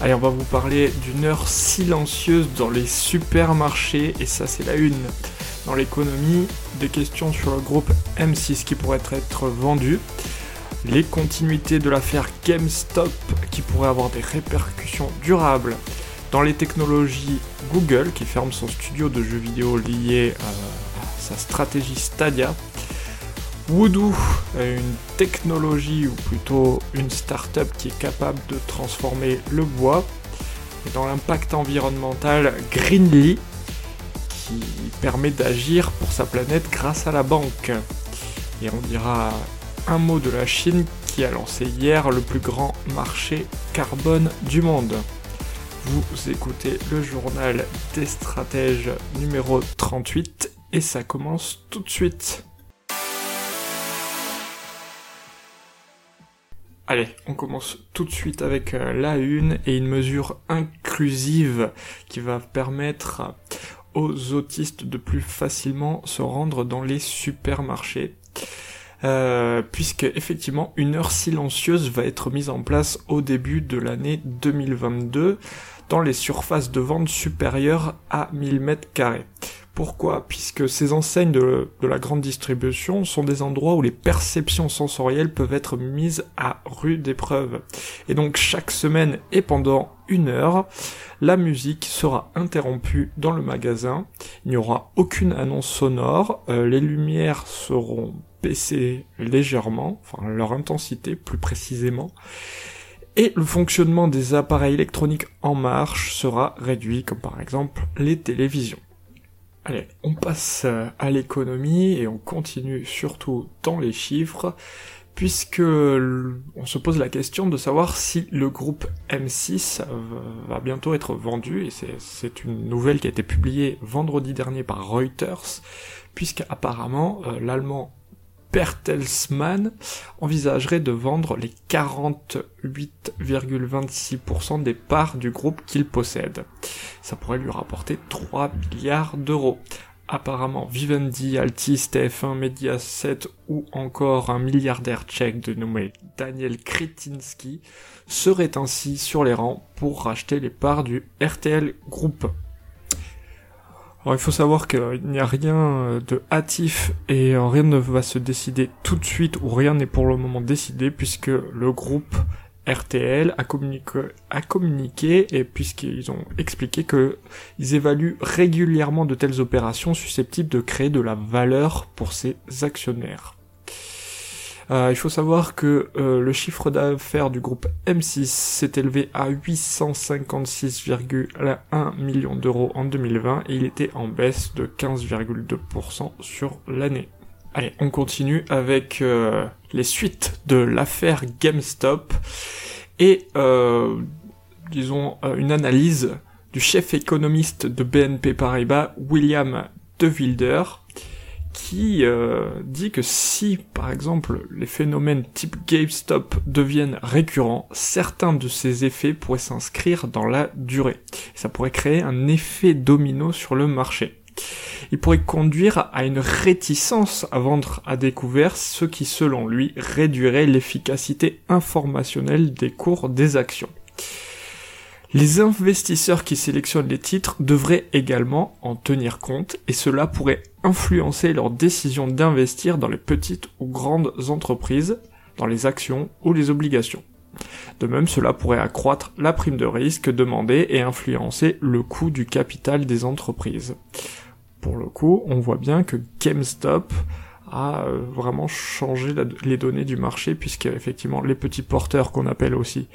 Allez, on va vous parler d'une heure silencieuse dans les supermarchés et ça c'est la une. Dans l'économie, des questions sur le groupe M6 qui pourrait être vendu, les continuités de l'affaire GameStop qui pourrait avoir des répercussions durables. Dans les technologies, Google qui ferme son studio de jeux vidéo lié à sa stratégie Stadia. Voodoo, une technologie ou plutôt une start-up qui est capable de transformer le bois. Et dans l'impact environnemental, Greenly, qui permet d'agir pour sa planète grâce à la banque. Et on dira un mot de la Chine qui a lancé hier le plus grand marché carbone du monde. Vous écoutez le journal des stratèges numéro 38 et ça commence tout de suite. Allez, on commence tout de suite avec euh, la une et une mesure inclusive qui va permettre aux autistes de plus facilement se rendre dans les supermarchés. Euh, puisque effectivement une heure silencieuse va être mise en place au début de l'année 2022 dans les surfaces de vente supérieures à 1000 mètres carrés. Pourquoi? Puisque ces enseignes de, la grande distribution sont des endroits où les perceptions sensorielles peuvent être mises à rude épreuve. Et donc chaque semaine et pendant une heure, la musique sera interrompue dans le magasin. Il n'y aura aucune annonce sonore. Euh, les lumières seront baissées légèrement, enfin leur intensité plus précisément. Et le fonctionnement des appareils électroniques en marche sera réduit, comme par exemple les télévisions. Allez, on passe euh, à l'économie et on continue surtout dans les chiffres, puisque on se pose la question de savoir si le groupe M6 va bientôt être vendu, et c'est une nouvelle qui a été publiée vendredi dernier par Reuters, puisque apparemment euh, l'allemand Bertelsmann envisagerait de vendre les 48,26% des parts du groupe qu'il possède. Ça pourrait lui rapporter 3 milliards d'euros. Apparemment, Vivendi, Altis, TF1, Mediaset ou encore un milliardaire tchèque de nommé Daniel Kretinsky serait ainsi sur les rangs pour racheter les parts du RTL Group. Alors il faut savoir qu'il n'y a rien euh, de hâtif et euh, rien ne va se décider tout de suite ou rien n'est pour le moment décidé puisque le groupe RTL a communiqué, a communiqué et puisqu'ils ont expliqué qu'ils évaluent régulièrement de telles opérations susceptibles de créer de la valeur pour ses actionnaires. Euh, il faut savoir que euh, le chiffre d'affaires du groupe M6 s'est élevé à 856,1 millions d'euros en 2020 et il était en baisse de 15,2% sur l'année. Allez, on continue avec euh, les suites de l'affaire GameStop et disons une analyse du chef économiste de BNP Paribas, William De Wilder, qui euh, dit que si, par exemple, les phénomènes type GameStop deviennent récurrents, certains de ces effets pourraient s'inscrire dans la durée. Ça pourrait créer un effet domino sur le marché. Il pourrait conduire à une réticence à vendre à découvert, ce qui, selon lui, réduirait l'efficacité informationnelle des cours des actions. Les investisseurs qui sélectionnent les titres devraient également en tenir compte et cela pourrait influencer leur décision d'investir dans les petites ou grandes entreprises, dans les actions ou les obligations. De même, cela pourrait accroître la prime de risque demandée et influencer le coût du capital des entreprises. Pour le coup, on voit bien que GameStop a euh, vraiment changé les données du marché puisque effectivement les petits porteurs qu'on appelle aussi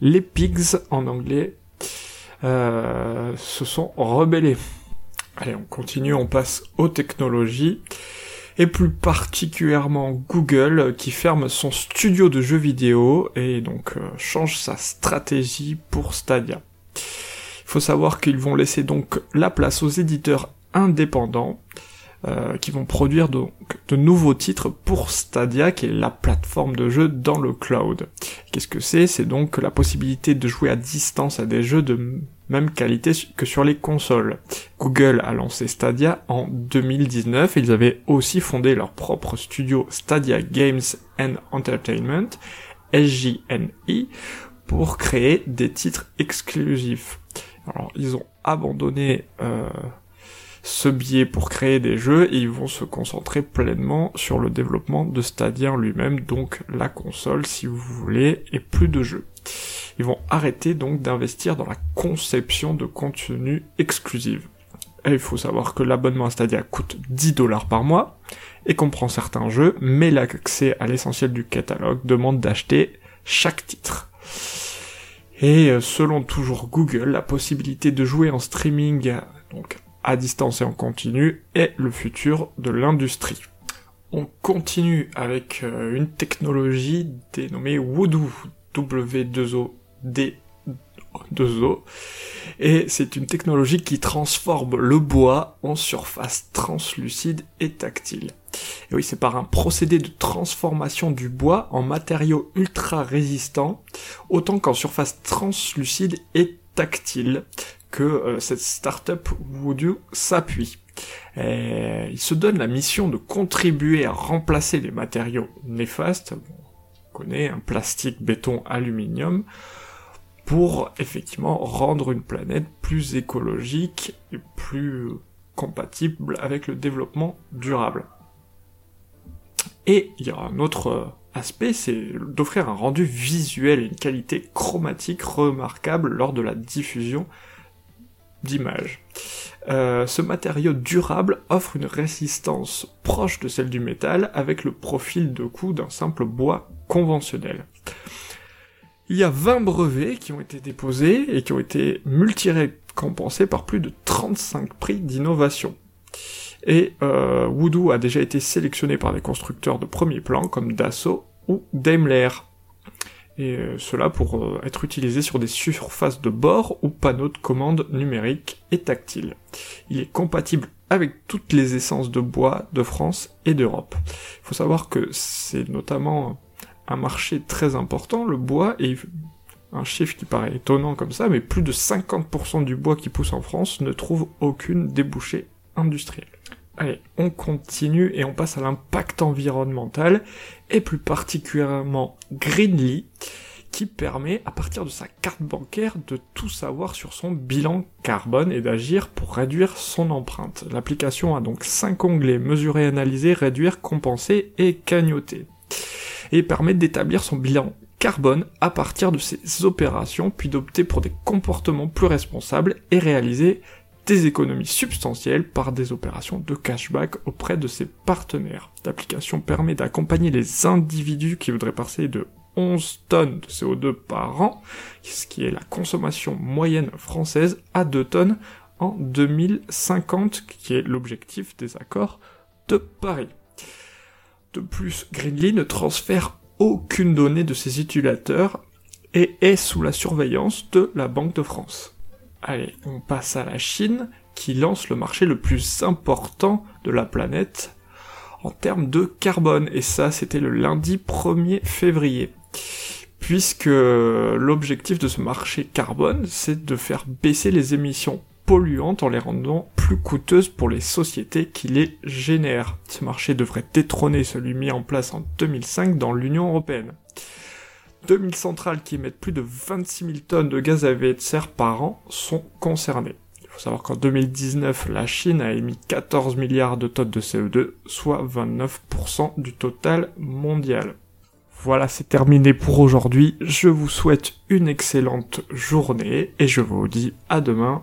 les pigs en anglais euh, se sont rebellés. Allez, on continue, on passe aux technologies, et plus particulièrement Google qui ferme son studio de jeux vidéo et donc euh, change sa stratégie pour Stadia. Il faut savoir qu'ils vont laisser donc la place aux éditeurs indépendants euh, qui vont produire donc de nouveaux titres pour Stadia, qui est la plateforme de jeu dans le cloud. Qu'est-ce que c'est? C'est donc la possibilité de jouer à distance à des jeux de même qualité que sur les consoles. Google a lancé Stadia en 2019 et ils avaient aussi fondé leur propre studio Stadia Games and Entertainment, SJNI, pour créer des titres exclusifs. Alors ils ont abandonné euh, ce biais pour créer des jeux et ils vont se concentrer pleinement sur le développement de Stadia lui-même, donc la console si vous voulez, et plus de jeux. Ils vont arrêter donc d'investir dans la conception de contenu exclusif. Il faut savoir que l'abonnement à Stadia coûte 10 dollars par mois et comprend certains jeux, mais l'accès à l'essentiel du catalogue demande d'acheter chaque titre. Et euh, selon toujours Google, la possibilité de jouer en streaming, donc à distance et en continu est le futur de l'industrie. On continue avec euh, une technologie dénommée Voodoo, W2O-D 2O, et c'est une technologie qui transforme le bois en surface translucide et tactile. Et oui, c'est par un procédé de transformation du bois en matériau ultra résistant, autant qu'en surface translucide et tactile, que euh, cette startup Voodoo s'appuie. il se donne la mission de contribuer à remplacer les matériaux néfastes, on connaît un plastique, béton, aluminium, pour effectivement rendre une planète plus écologique et plus compatible avec le développement durable. Et il y a un autre aspect, c'est d'offrir un rendu visuel et une qualité chromatique remarquable lors de la diffusion d'image. Euh, ce matériau durable offre une résistance proche de celle du métal avec le profil de coup d'un simple bois conventionnel. Il y a 20 brevets qui ont été déposés et qui ont été multi-récompensés par plus de 35 prix d'innovation. Et euh, Voodoo a déjà été sélectionné par des constructeurs de premier plan comme Dassault ou Daimler et euh, cela pour euh, être utilisé sur des surfaces de bord ou panneaux de commande numériques et tactiles. Il est compatible avec toutes les essences de bois de France et d'Europe. Il faut savoir que c'est notamment un marché très important, le bois, et un chiffre qui paraît étonnant comme ça, mais plus de 50% du bois qui pousse en France ne trouve aucune débouchée industrielle. Allez, on continue et on passe à l'impact environnemental, et plus particulièrement Greenly, qui permet, à partir de sa carte bancaire, de tout savoir sur son bilan carbone et d'agir pour réduire son empreinte. L'application a donc 5 onglets, mesurer, analyser, réduire, compenser et cagnoter. Et permet d'établir son bilan carbone à partir de ses opérations, puis d'opter pour des comportements plus responsables et réaliser des économies substantielles par des opérations de cashback auprès de ses partenaires. L'application permet d'accompagner les individus qui voudraient passer de 11 tonnes de CO2 par an, ce qui est la consommation moyenne française, à 2 tonnes en 2050, qui est l'objectif des accords de Paris. De plus, Greenly ne transfère aucune donnée de ses utilisateurs et est sous la surveillance de la Banque de France. Allez, on passe à la Chine, qui lance le marché le plus important de la planète en termes de carbone. Et ça, c'était le lundi 1er février. Puisque l'objectif de ce marché carbone, c'est de faire baisser les émissions polluantes en les rendant plus coûteuses pour les sociétés qui les génèrent. Ce marché devrait détrôner celui mis en place en 2005 dans l'Union Européenne. 2000 centrales qui émettent plus de 26 000 tonnes de gaz à effet de serre par an sont concernées. Il faut savoir qu'en 2019, la Chine a émis 14 milliards de tonnes de CO2, soit 29% du total mondial. Voilà, c'est terminé pour aujourd'hui. Je vous souhaite une excellente journée et je vous dis à demain